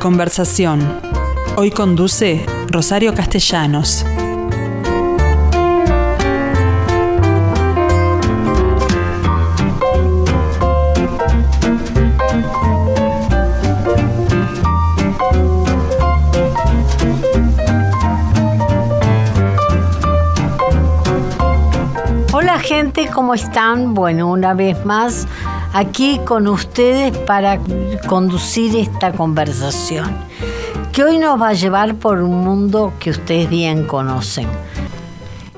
Conversación. Hoy conduce Rosario Castellanos. Hola gente, ¿cómo están? Bueno, una vez más aquí con ustedes para conducir esta conversación, que hoy nos va a llevar por un mundo que ustedes bien conocen.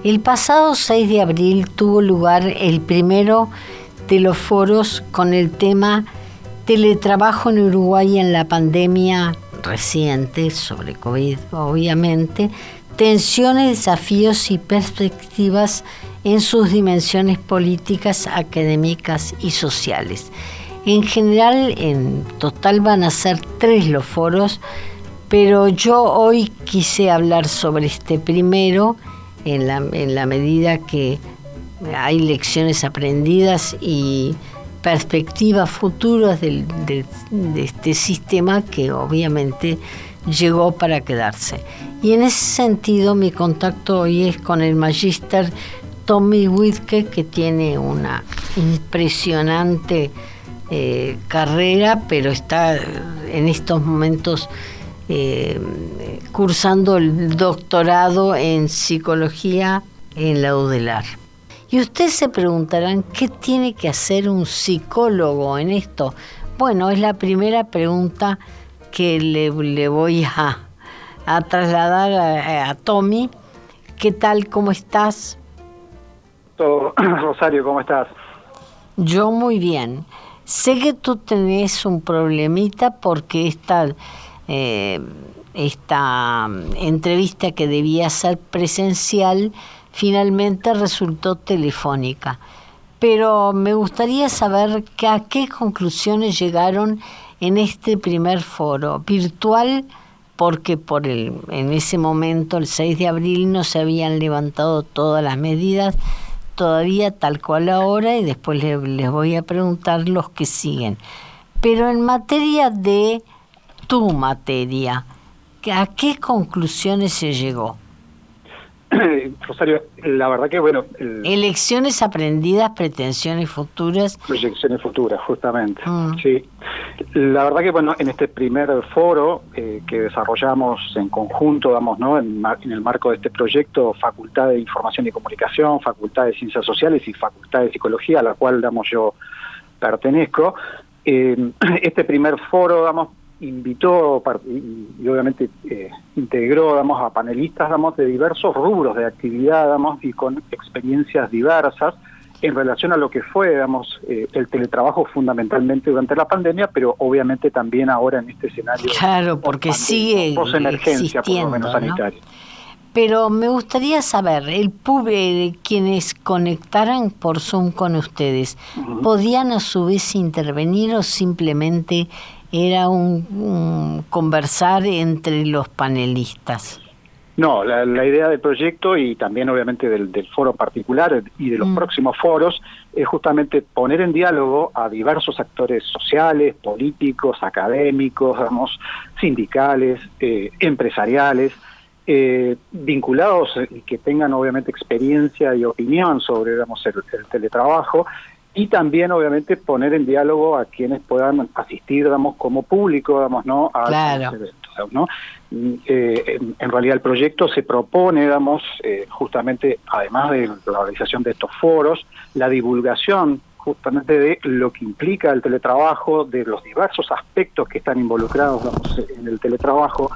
El pasado 6 de abril tuvo lugar el primero de los foros con el tema Teletrabajo en Uruguay en la pandemia reciente sobre COVID, obviamente, tensiones, desafíos y perspectivas en sus dimensiones políticas, académicas y sociales. En general, en total van a ser tres los foros, pero yo hoy quise hablar sobre este primero en la, en la medida que hay lecciones aprendidas y perspectivas futuras de, de este sistema que obviamente llegó para quedarse. Y en ese sentido mi contacto hoy es con el magíster Tommy Whitke, que tiene una impresionante eh, carrera, pero está en estos momentos eh, cursando el doctorado en psicología en la UDELAR. Y ustedes se preguntarán, ¿qué tiene que hacer un psicólogo en esto? Bueno, es la primera pregunta que le, voy a, a trasladar a, a Tommy. ¿Qué tal? ¿Cómo estás? Rosario, ¿cómo estás? Yo muy bien. Sé que tú tenés un problemita porque esta, eh, esta entrevista que debía ser presencial finalmente resultó telefónica. Pero me gustaría saber que a qué conclusiones llegaron en este primer foro virtual porque por el, en ese momento, el 6 de abril, no se habían levantado todas las medidas todavía tal cual ahora y después les, les voy a preguntar los que siguen. Pero en materia de tu materia, ¿a qué conclusiones se llegó? Rosario, la verdad que bueno... El... Elecciones aprendidas, pretensiones futuras. Proyecciones futuras, justamente. Mm. Sí. La verdad que bueno, en este primer foro eh, que desarrollamos en conjunto, vamos, ¿no? En, en, el marco de este proyecto, Facultad de Información y Comunicación, Facultad de Ciencias Sociales y Facultad de Psicología, a la cual, damos yo pertenezco, eh, este primer foro, vamos, invitó y, obviamente eh, integró damos, a panelistas damos, de diversos rubros de actividad damos, y con experiencias diversas en relación a lo que fue damos, eh, el teletrabajo fundamentalmente durante la pandemia, pero obviamente también ahora en este escenario. Claro, porque sigue emergencia por lo menos sanitaria. Pero me gustaría saber, el público, quienes conectaran por Zoom con ustedes, ¿podían a su vez intervenir o simplemente era un, un conversar entre los panelistas. No, la, la, idea del proyecto y también obviamente del, del foro particular y de los mm. próximos foros es justamente poner en diálogo a diversos actores sociales, políticos, académicos, digamos, sindicales, eh, empresariales, eh, vinculados y que tengan obviamente experiencia y opinión sobre digamos, el, el teletrabajo y también obviamente poner en diálogo a quienes puedan asistir como público no a claro. eventos no eh, en, en, realidad el proyecto se propone digamos eh, justamente además de la realización de estos foros la divulgación justamente de lo que implica el teletrabajo, de los diversos aspectos que están involucrados en el teletrabajo,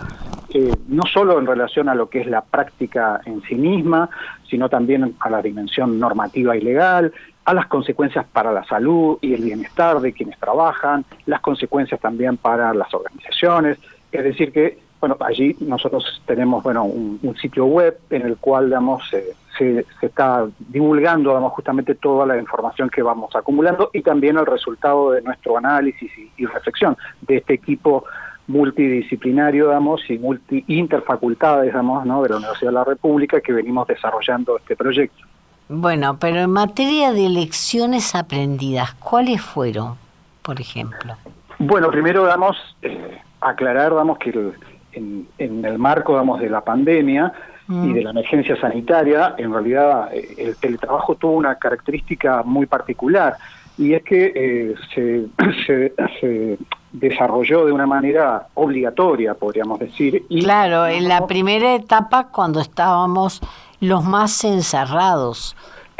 eh, no solo en relación a lo que es la práctica en sí misma, sino también a la dimensión normativa y legal, a las consecuencias para la salud y el bienestar de quienes trabajan, las consecuencias también para las organizaciones, es decir que bueno, allí nosotros tenemos bueno un, sitio web en el cual digamos se, se, está divulgando digamos, justamente toda la información que vamos acumulando y también el resultado de nuestro análisis y, y reflexión de este equipo multidisciplinario, digamos, y multi interfacultades, digamos, ¿no? de la Universidad de la República que venimos desarrollando este proyecto. Bueno, pero en materia de lecciones aprendidas, ¿cuáles fueron, por ejemplo? Bueno, primero, damos, eh, aclarar, que en, el marco, de la pandemia y mm. de la emergencia sanitaria, en realidad eh, el teletrabajo tuvo una característica muy particular y es que eh, se, se, desarrolló de una manera obligatoria, podríamos decir. Y claro, en la primera etapa cuando estábamos los más encerrados,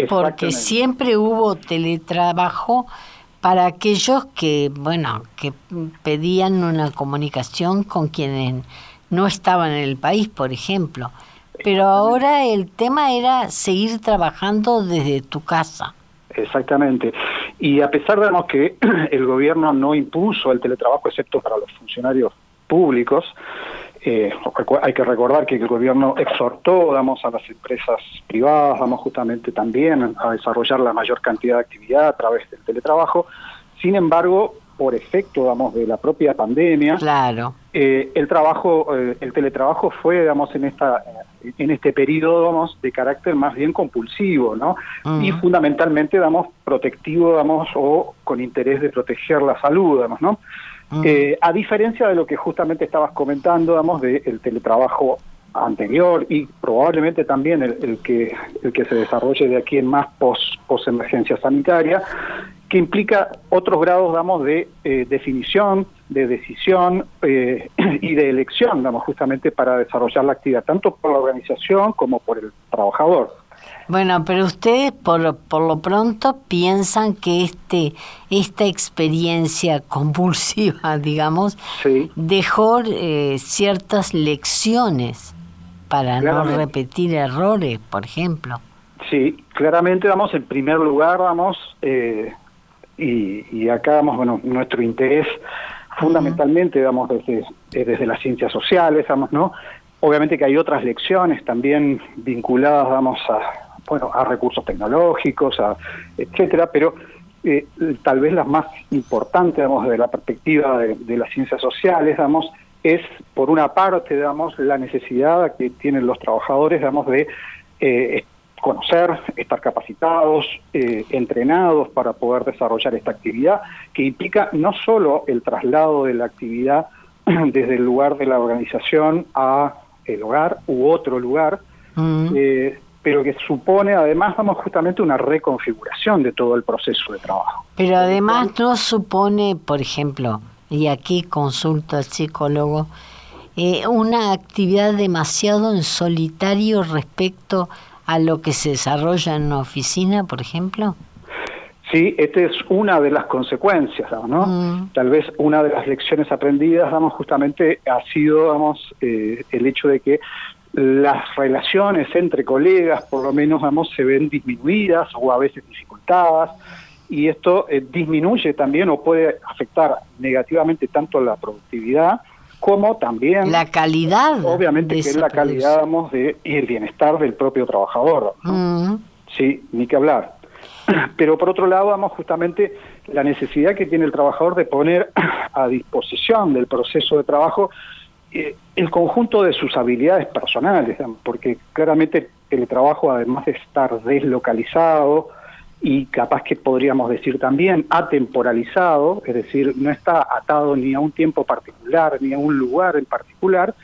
porque siempre hubo teletrabajo para aquellos que, bueno, que pedían una comunicación con quienes no estaban en el país, por ejemplo. Pero ahora el tema era seguir trabajando desde tu casa. Exactamente. Y a pesar de que el gobierno no impuso el teletrabajo excepto para los funcionarios públicos, eh, hay que recordar que el gobierno exhortó, damos, a las empresas privadas, vamos justamente también a desarrollar la mayor cantidad de actividad a través del teletrabajo. Sin embargo, por efecto, vamos, de la propia pandemia, claro. Eh, el trabajo, eh, el teletrabajo fue, digamos, en esta en este periodo, vamos, de carácter más bien compulsivo, ¿no? Y fundamentalmente, damos, protectivo, vamos, o con interés de proteger la salud, vamos, ¿no? Eh, a diferencia de lo que justamente estabas comentando, vamos, del teletrabajo anterior y probablemente también el, que el que se desarrolle de aquí en más pos, pos sanitaria, que implica otros grados, damos, de eh, definición, de decisión eh, y de elección, damos, justamente para desarrollar la actividad, tanto por la organización como por el trabajador. Bueno, pero ustedes por, por lo pronto piensan que este esta experiencia convulsiva, digamos, dejó eh, ciertas lecciones para no repetir errores, por ejemplo. Sí, claramente vamos en primer lugar, vamos, eh, y, acá vamos, bueno, nuestro interés fundamentalmente, vamos, desde, desde las ciencias sociales, vamos, ¿no? Obviamente que hay otras lecciones también vinculadas, vamos, a, bueno, a recursos tecnológicos, a, etcétera, pero eh, tal vez las más importantes, digamos, desde la perspectiva de, las ciencias sociales, digamos, es, por una parte, digamos, la necesidad que tienen los trabajadores, digamos, de eh, conocer, estar capacitados, eh, entrenados para poder desarrollar esta actividad, que implica no solo el traslado de la actividad desde el lugar de la organización a el hogar u otro lugar, mm pero que supone además, vamos, justamente una reconfiguración de todo el proceso de trabajo. Pero además no supone, por ejemplo, y aquí consulto al psicólogo, eh, una actividad demasiado en solitario respecto a lo que se desarrolla en una oficina, por ejemplo? Sí, esta es una de las consecuencias, ¿no? Mm. Tal vez una de las lecciones aprendidas, vamos, justamente ha sido, vamos, eh, el hecho de que las relaciones entre colegas, por lo menos, vamos, se ven disminuidas o a veces dificultadas, y esto eh, disminuye también o puede afectar negativamente tanto la productividad como también la calidad. Obviamente que es la calidad, vamos, de, y el bienestar del propio trabajador. Mm. Sí, ni que hablar. Pero por otro lado, vamos, justamente la necesidad que tiene el trabajador de poner a disposición del proceso de trabajo eh, el conjunto de sus habilidades personales, porque claramente el trabajo, además de estar deslocalizado y capaz que podríamos decir también atemporalizado, es decir, no está atado ni a un tiempo particular, ni a un lugar en particular,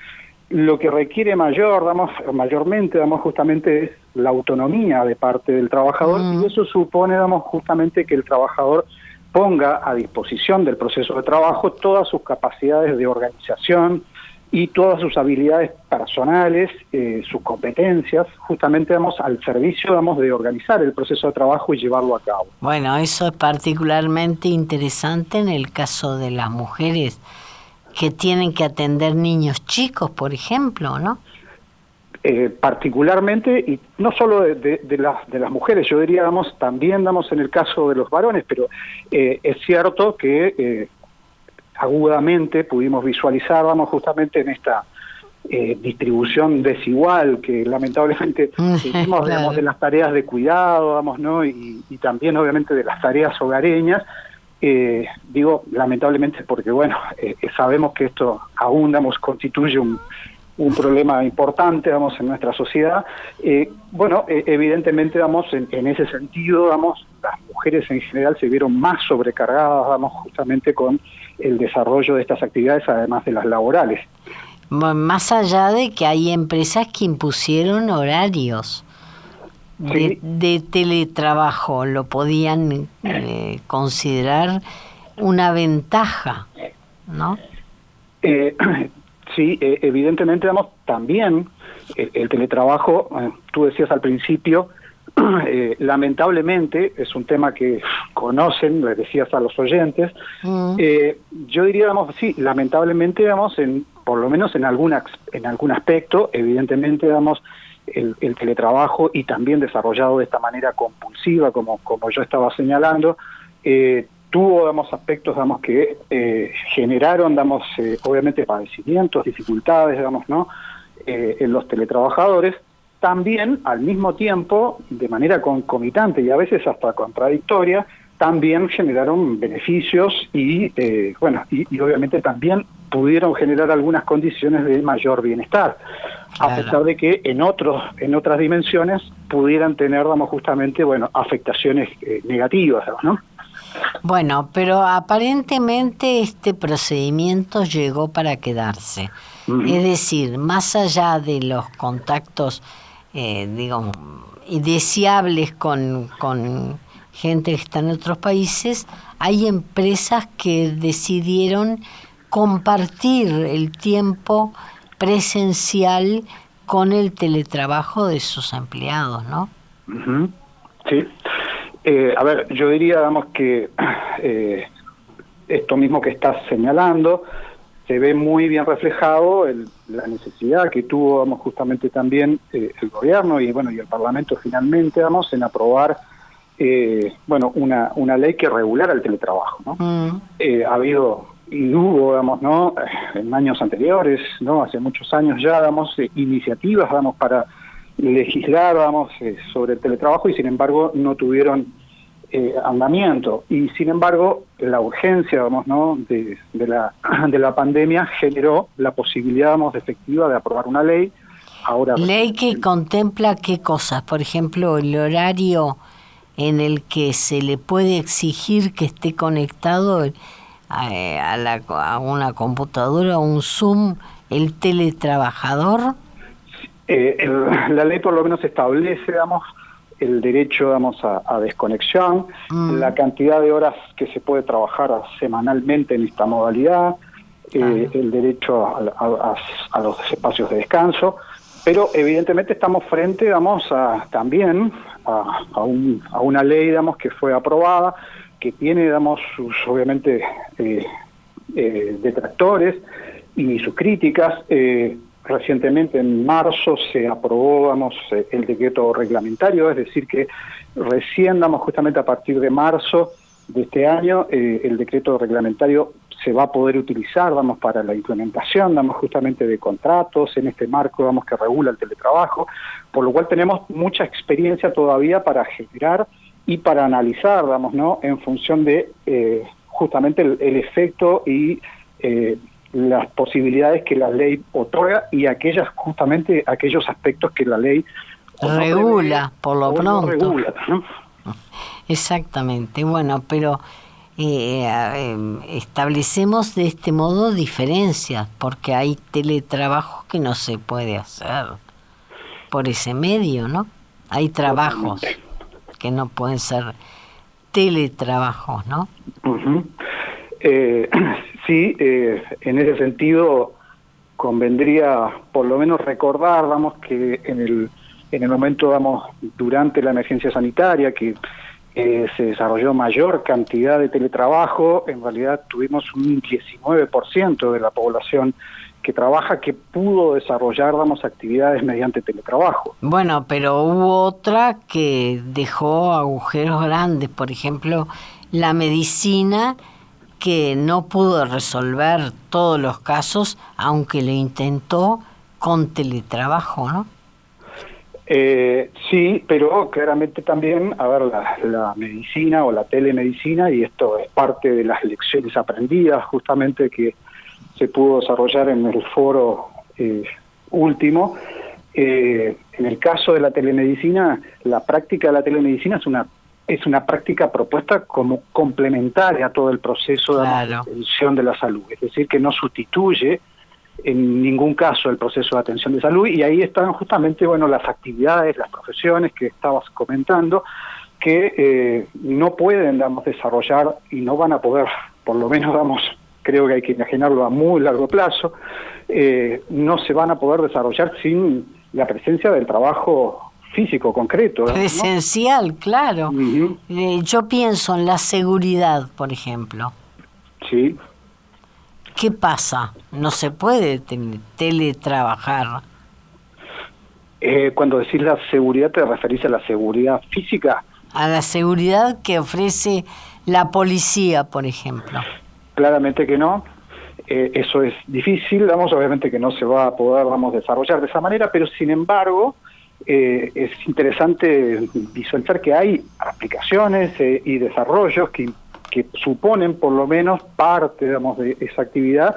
lo que requiere mayor, damos, mayormente, damos justamente es la autonomía de parte del trabajador y eso supone, damos justamente que el trabajador ponga a disposición del proceso de trabajo todas sus capacidades de organización, y todas sus habilidades personales, eh, sus competencias, justamente vamos al servicio vamos de organizar el proceso de trabajo y llevarlo a cabo. Bueno, eso es particularmente interesante en el caso de las mujeres que tienen que atender niños chicos, por ejemplo, ¿no? Eh, particularmente, y no solo de, las, de las mujeres, yo diría, vamos, también damos en el caso de los varones, pero eh, es cierto que agudamente pudimos visualizar, vamos, justamente en esta eh, distribución desigual que lamentablemente hicimos de las tareas de cuidado, vamos, ¿no? Y, también obviamente de las tareas hogareñas. Eh, digo lamentablemente porque bueno, eh, sabemos que esto aún damos, constituye un, un problema importante, vamos, en nuestra sociedad. Eh, bueno, eh, evidentemente, vamos, en, ese sentido, vamos, las mujeres en general se vieron más sobrecargadas, vamos, justamente con el desarrollo de estas actividades, además de las laborales. Más allá de que hay empresas que impusieron horarios de, teletrabajo, lo podían eh, considerar una ventaja, ¿no? Eh, sí, eh, evidentemente, vamos, también el, teletrabajo, tú decías al principio, lamentablemente, es un tema que conocen, les decías a los oyentes, mm. yo diría, vamos, sí, lamentablemente, vamos, en, por lo menos en, alguna, en algún aspecto, evidentemente, vamos, el, teletrabajo y también desarrollado de esta manera compulsiva, como, como yo estaba señalando, eh, tuvo, digamos, aspectos, digamos, que eh, generaron, digamos, eh, obviamente padecimientos, dificultades, digamos, ¿no?, en los teletrabajadores, también, al mismo tiempo, de manera concomitante y a veces hasta contradictoria, también generaron beneficios y, bueno, y obviamente también pudieron generar algunas condiciones de mayor bienestar, a pesar de que en otros en otras dimensiones pudieran tener, vamos, justamente, bueno, afectaciones eh, negativas, ¿no? Bueno, pero aparentemente este procedimiento llegó para quedarse. Es decir, más allá de los contactos, eh, digamos, indeseables con, con gente que está en otros países, hay empresas que decidieron compartir el tiempo presencial con el teletrabajo de sus empleados, ¿no? Sí. Eh, a ver, yo diría, digamos, que eh, esto mismo que estás señalando se ve muy bien reflejado en la necesidad que tuvo, vamos, justamente también eh, el gobierno y bueno y el Parlamento finalmente, vamos, en aprobar bueno una, una ley que regulara el teletrabajo, ¿no? Mm. ha habido y hubo, digamos, ¿no? En años anteriores, ¿no? Hace muchos años ya, damos eh, iniciativas, vamos, para legislar, vamos, eh, sobre el teletrabajo y sin embargo no tuvieron eh, andamiento. Y sin embargo, la urgencia, vamos, ¿no? De, de, la, de la pandemia generó la posibilidad, vamos, efectiva de aprobar una ley. Ahora, ley que contempla qué cosas, por ejemplo, el horario en el que se le puede exigir que esté conectado a, la, a una computadora, un Zoom, el teletrabajador? Eh, la ley por lo menos establece, digamos, el derecho, a, desconexión, mm. la cantidad de horas que se puede trabajar semanalmente en esta modalidad, eh, el derecho a, los espacios de descanso, pero evidentemente estamos frente, digamos, a, también a, un, a una ley, digamos, que fue aprobada que tiene, digamos, sus, obviamente, eh, eh, detractores y sus críticas. Eh, recientemente, en marzo, se aprobó, vamos, el decreto reglamentario, es decir, que recién, damos justamente a partir de marzo de este año, el decreto reglamentario se va a poder utilizar, vamos, para la implementación, damos justamente de contratos en este marco, vamos, que regula el teletrabajo, por lo cual tenemos mucha experiencia todavía para generar y para analizar, vamos, ¿no? En función de eh, justamente el, efecto y eh, las posibilidades que la ley otorga y aquellas justamente aquellos aspectos que la ley regula, por lo pronto. regula, Exactamente. Bueno, pero eh, establecemos de este modo diferencias, porque hay teletrabajo que no se puede hacer por ese medio, ¿no? Hay trabajos que no pueden ser teletrabajos, ¿no? Eh, sí, eh, en ese sentido convendría por lo menos recordar, vamos, que en el, en el momento, vamos, durante la emergencia sanitaria, que eh, se desarrolló mayor cantidad de teletrabajo, en realidad tuvimos un 19% de la población que trabaja que pudo desarrollar, vamos, actividades mediante teletrabajo. Bueno, pero hubo otra que dejó agujeros grandes, por ejemplo, la medicina que no pudo resolver todos los casos, aunque lo intentó con teletrabajo, ¿no? Eh, sí, pero claramente también, a ver, la, medicina o la telemedicina, y esto es parte de las lecciones aprendidas justamente que se pudo desarrollar en el foro eh, último, eh, en el caso de la telemedicina, la práctica de la telemedicina es una es una práctica propuesta como complementaria a todo el proceso de atención de la salud, es decir, que no sustituye en ningún caso el proceso de atención de salud. Y ahí están justamente bueno las actividades, las profesiones que estabas comentando que eh, no pueden damos desarrollar y no van a poder, por lo menos damos creo que hay que imaginarlo a muy largo plazo, eh, no se van a poder desarrollar sin la presencia del trabajo físico, concreto. Esencial, claro. Eh, yo pienso en la seguridad, por ejemplo. Sí. ¿Qué pasa? No se puede teletrabajar. Eh, cuando decís la seguridad, ¿te referís a la seguridad física? A la seguridad que ofrece la policía, por ejemplo. Claramente que no. Eh, eso es difícil, vamos, obviamente que no se va a poder vamos, desarrollar de esa manera, pero sin embargo, eh, es interesante visualizar que hay aplicaciones eh, y desarrollos que, que, suponen por lo menos parte digamos, de esa actividad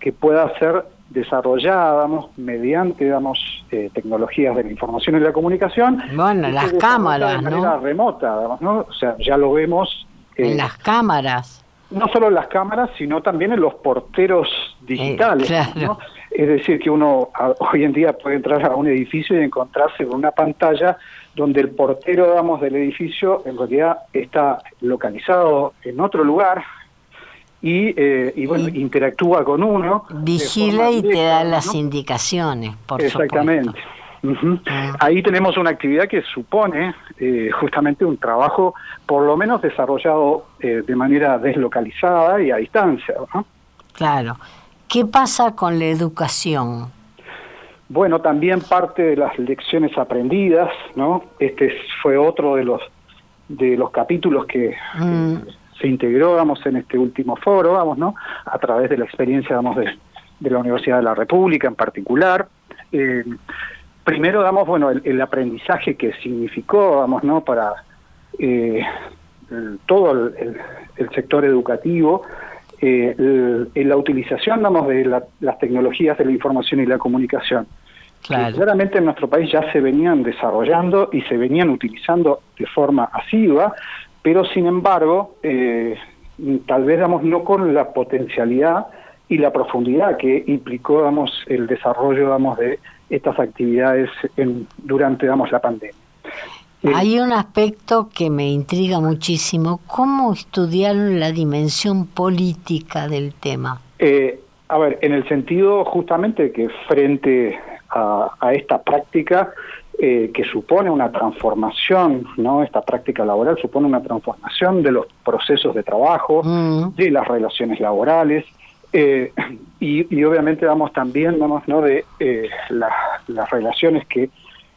que pueda ser desarrollada mediante digamos, eh, tecnologías de la información y la comunicación. Bueno, las cámaras, de manera remota, digamos, ¿no? O sea, ya lo vemos. en las cámaras. No solo en las cámaras, sino también en los porteros digitales. ¿no? Es decir, que uno hoy en día puede entrar a un edificio y encontrarse con una pantalla donde el portero, digamos, del edificio en realidad está localizado en otro lugar y, eh, y bueno, interactúa con uno. Vigila y te da las indicaciones, por Exactamente. Ah. Ahí tenemos una actividad que supone eh, justamente un trabajo, por lo menos desarrollado eh, de manera deslocalizada y a distancia. Claro. ¿Qué pasa con la educación? Bueno, también parte de las lecciones aprendidas, ¿no? Este fue otro de los de los capítulos que mm. se integró, vamos, en este último foro, vamos, ¿no? A través de la experiencia, vamos, de, la Universidad de la República en particular. Eh, primero, damos, bueno, el, aprendizaje que significó, vamos, ¿no? Para eh, todo el sector educativo, eh, la utilización de las tecnologías de la información y la comunicación. claramente en nuestro país ya se venían desarrollando y se venían utilizando de forma asidua, pero sin embargo, eh, tal vez damos no con la potencialidad y la profundidad que implicó damos, el desarrollo damos, de estas actividades en, durante damos, la pandemia. Hay un aspecto que me intriga muchísimo. ¿Cómo estudiaron la dimensión política del tema? Eh, a ver, en el sentido justamente que frente a, esta práctica eh, que supone una transformación, ¿no? Esta práctica laboral supone una transformación de los procesos de trabajo, mm. de las relaciones laborales, eh, y, obviamente vamos también, vamos, ¿no? De las relaciones que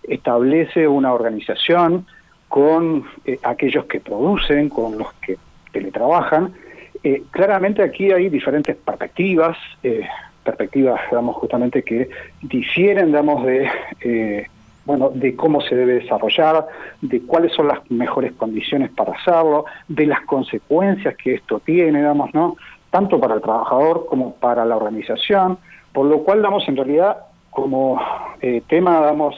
establece una organización con eh, aquellos que producen, con los que teletrabajan. Eh, claramente aquí hay diferentes perspectivas, eh, perspectivas, digamos, justamente que difieren, digamos, de, bueno, de cómo se debe desarrollar, de cuáles son las mejores condiciones para hacerlo, de las consecuencias que esto tiene, digamos, ¿no? Tanto para el trabajador como para la organización, por lo cual, damos en realidad, como tema, damos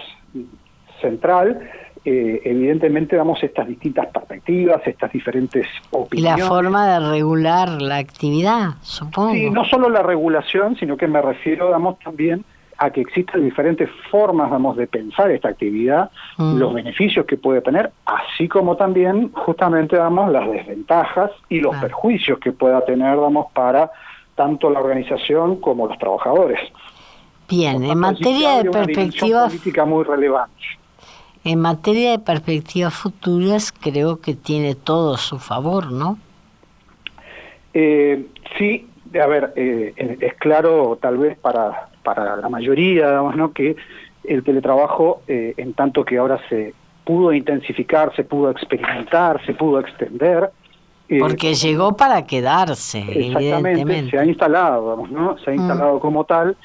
central, eh, evidentemente damos estas distintas perspectivas, estas diferentes opiniones. Y la forma de regular la actividad, supongo. Sí, no solo la regulación, sino que me refiero, damos también a que existen diferentes formas, vamos, de pensar esta actividad, mm. los beneficios que puede tener, así como también, justamente, damos las desventajas y los perjuicios que pueda tener, vamos, para tanto la organización como los trabajadores. Bien, en materia de perspectiva política muy relevante. En materia de perspectivas futuras, creo que tiene todo a su favor, ¿no? Eh, sí, a ver, eh, es claro, tal vez para, para la mayoría, digamos, ¿no? que el teletrabajo, eh, en tanto que ahora se pudo intensificar, se pudo experimentar, se pudo extender. Porque llegó para quedarse, exactamente, se ha instalado, ¿no? Se ha mm. instalado como tal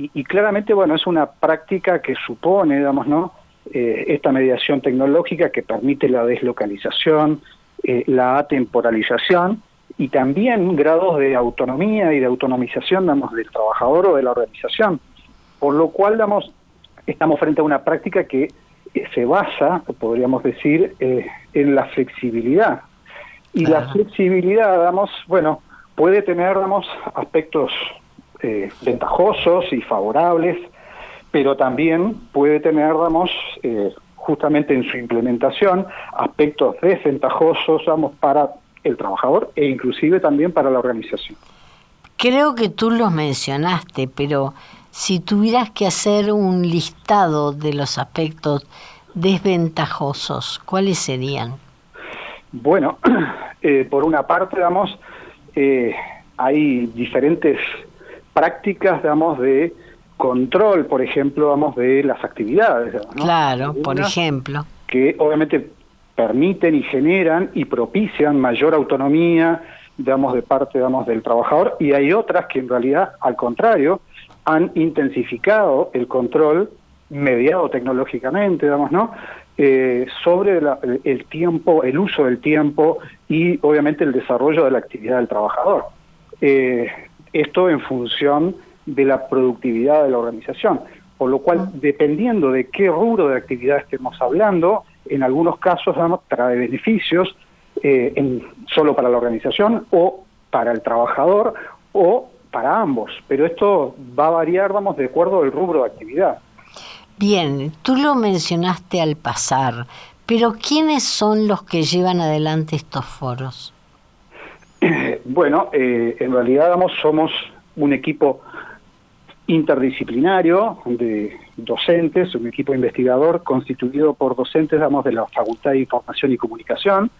y, y, claramente, bueno, es una práctica que supone, digamos, ¿no? Eh, esta mediación tecnológica que permite la deslocalización, eh, la atemporalización y también grados de autonomía y de autonomización digamos, del trabajador o de la organización. por lo cual damos, estamos frente a una práctica que eh, se basa, podríamos decir, en la flexibilidad. Y la flexibilidad, damos, bueno, puede tener, damos, aspectos eh, ventajosos y favorables, pero también puede tener, damos, justamente en su implementación, aspectos desventajosos, vamos, para el trabajador e inclusive también para la organización. Creo que tú los mencionaste, pero si tuvieras que hacer un listado de los aspectos desventajosos, ¿cuáles serían? Bueno, eh, por una parte, digamos, eh, hay diferentes prácticas, digamos, de control, por ejemplo, vamos, de las actividades. Claro, por ejemplo. Que obviamente permiten y generan y propician mayor autonomía, digamos, de parte, digamos, del trabajador, y hay otras que en realidad, al contrario, han intensificado el control mediado tecnológicamente, digamos, ¿no? Eh, sobre el tiempo, el uso del tiempo y obviamente el desarrollo de la actividad del trabajador. Eh, esto en función de la productividad de la organización, por lo cual, dependiendo de qué rubro de actividad estemos hablando, en algunos casos digamos, trae beneficios eh, en, solo para la organización o para el trabajador o para ambos, pero esto va a variar, vamos, de acuerdo al rubro de actividad. Bien, tú lo mencionaste al pasar, pero ¿quiénes son los que llevan adelante estos foros? Bueno, eh, en realidad, vamos, somos un equipo interdisciplinario de docentes, un equipo investigador constituido por docentes, vamos, de la Facultad de Información y Comunicación,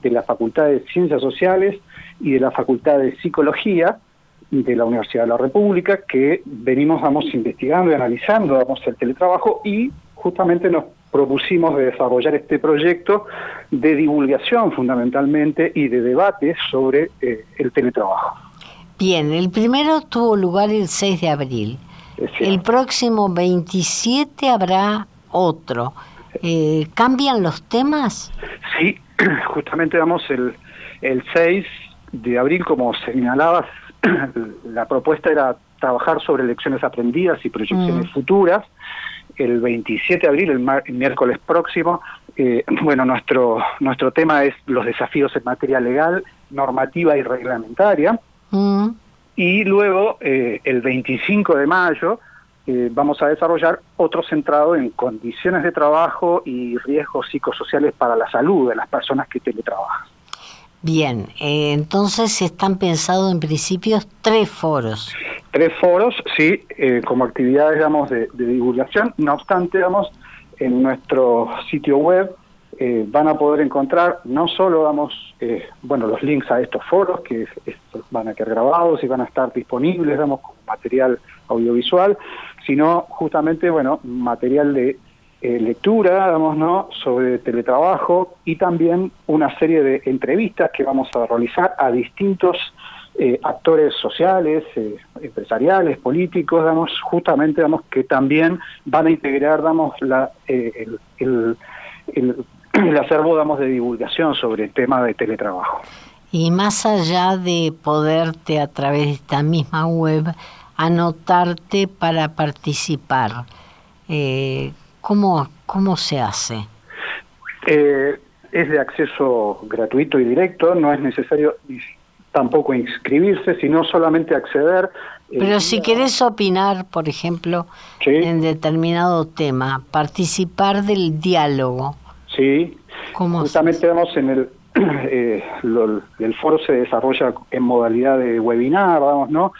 de la Facultad de Ciencias Sociales y de la Facultad de Psicología, de la Universidad de la República, que venimos, vamos, investigando y analizando, vamos, el teletrabajo y justamente nos propusimos de desarrollar este proyecto de divulgación fundamentalmente y de debate sobre eh, el teletrabajo. Bien, el primero tuvo lugar el 6 de abril. El próximo 27 habrá otro. Eh, ¿Cambian los temas? Sí, justamente damos el, el 6 de abril, como señalabas, la propuesta era trabajar sobre lecciones aprendidas y proyecciones mm. futuras. El 27 de abril, el, miércoles próximo, eh, bueno, nuestro, nuestro tema es los desafíos en materia legal, normativa y reglamentaria. Mm. Y luego, eh, el 25 de mayo, eh, vamos a desarrollar otro centrado en condiciones de trabajo y riesgos psicosociales para la salud de las personas que teletrabajan. Bien, eh, entonces están pensados en principios tres foros. Tres foros, sí, eh, como actividades, digamos, de, divulgación. No obstante, digamos, en nuestro sitio web eh, van a poder encontrar no solo, digamos, bueno, los links a estos foros que van a quedar grabados y van a estar disponibles, digamos, como material audiovisual, sino justamente, bueno, material de eh, lectura, digamos, ¿no? sobre teletrabajo y también una serie de entrevistas que vamos a realizar a distintos eh, actores sociales, eh, empresariales, políticos, digamos, justamente, digamos, que también van a integrar, digamos, la, el, el, el, acervo, digamos, de divulgación sobre el tema de teletrabajo. Y más allá de poderte a través de esta misma web anotarte para participar, eh, ¿Cómo, cómo se hace? Eh, es de acceso gratuito y directo, no es necesario tampoco inscribirse, sino solamente acceder. Eh, Pero si querés opinar, por ejemplo, en determinado tema, participar del diálogo. Sí, ¿Cómo justamente vamos en el, eh, el foro se desarrolla en modalidad de webinar, vamos, ¿no?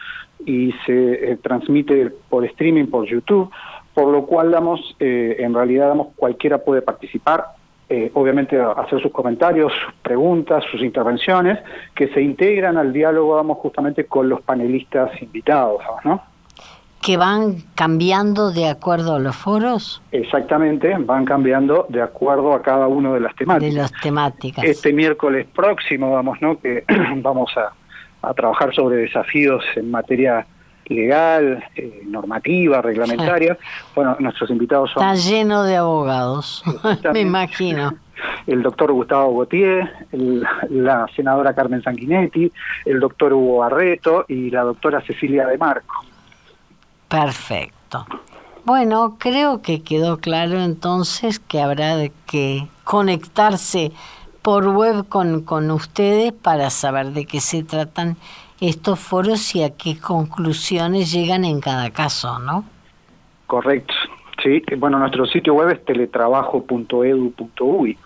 Y se transmite por streaming por YouTube por lo cual damos, eh, en realidad damos, cualquiera puede participar, eh, obviamente hacer sus comentarios, sus preguntas, sus intervenciones, que se integran al diálogo, vamos, justamente con los panelistas invitados, ¿no? que van cambiando de acuerdo a los foros? Exactamente, van cambiando de acuerdo a cada uno de las temáticas. De las temáticas. Este miércoles próximo, vamos, ¿no? Que vamos a, a trabajar sobre desafíos en materia legal, eh, normativa, reglamentaria. Bueno, nuestros invitados son... Está lleno de abogados, me imagino. El doctor Gustavo Gautier, la senadora Carmen Sanguinetti, el doctor Hugo Barreto y la doctora Cecilia de Marco. Perfecto. Perfecto. Bueno, creo que quedó claro entonces que habrá que conectarse por web con, con ustedes para saber de qué se tratan estos foros y a qué conclusiones llegan en cada caso, ¿no? Correcto. Sí, bueno, nuestro sitio web es teletrabajo.edu.uy.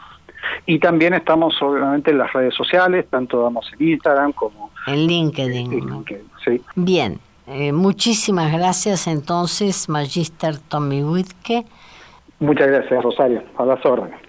Y también estamos obviamente en las redes sociales, tanto damos en Instagram como en LinkedIn. sí. Bien, eh, muchísimas gracias entonces, Magister Tommy Whitke. Muchas gracias, Rosario. A las órdenes.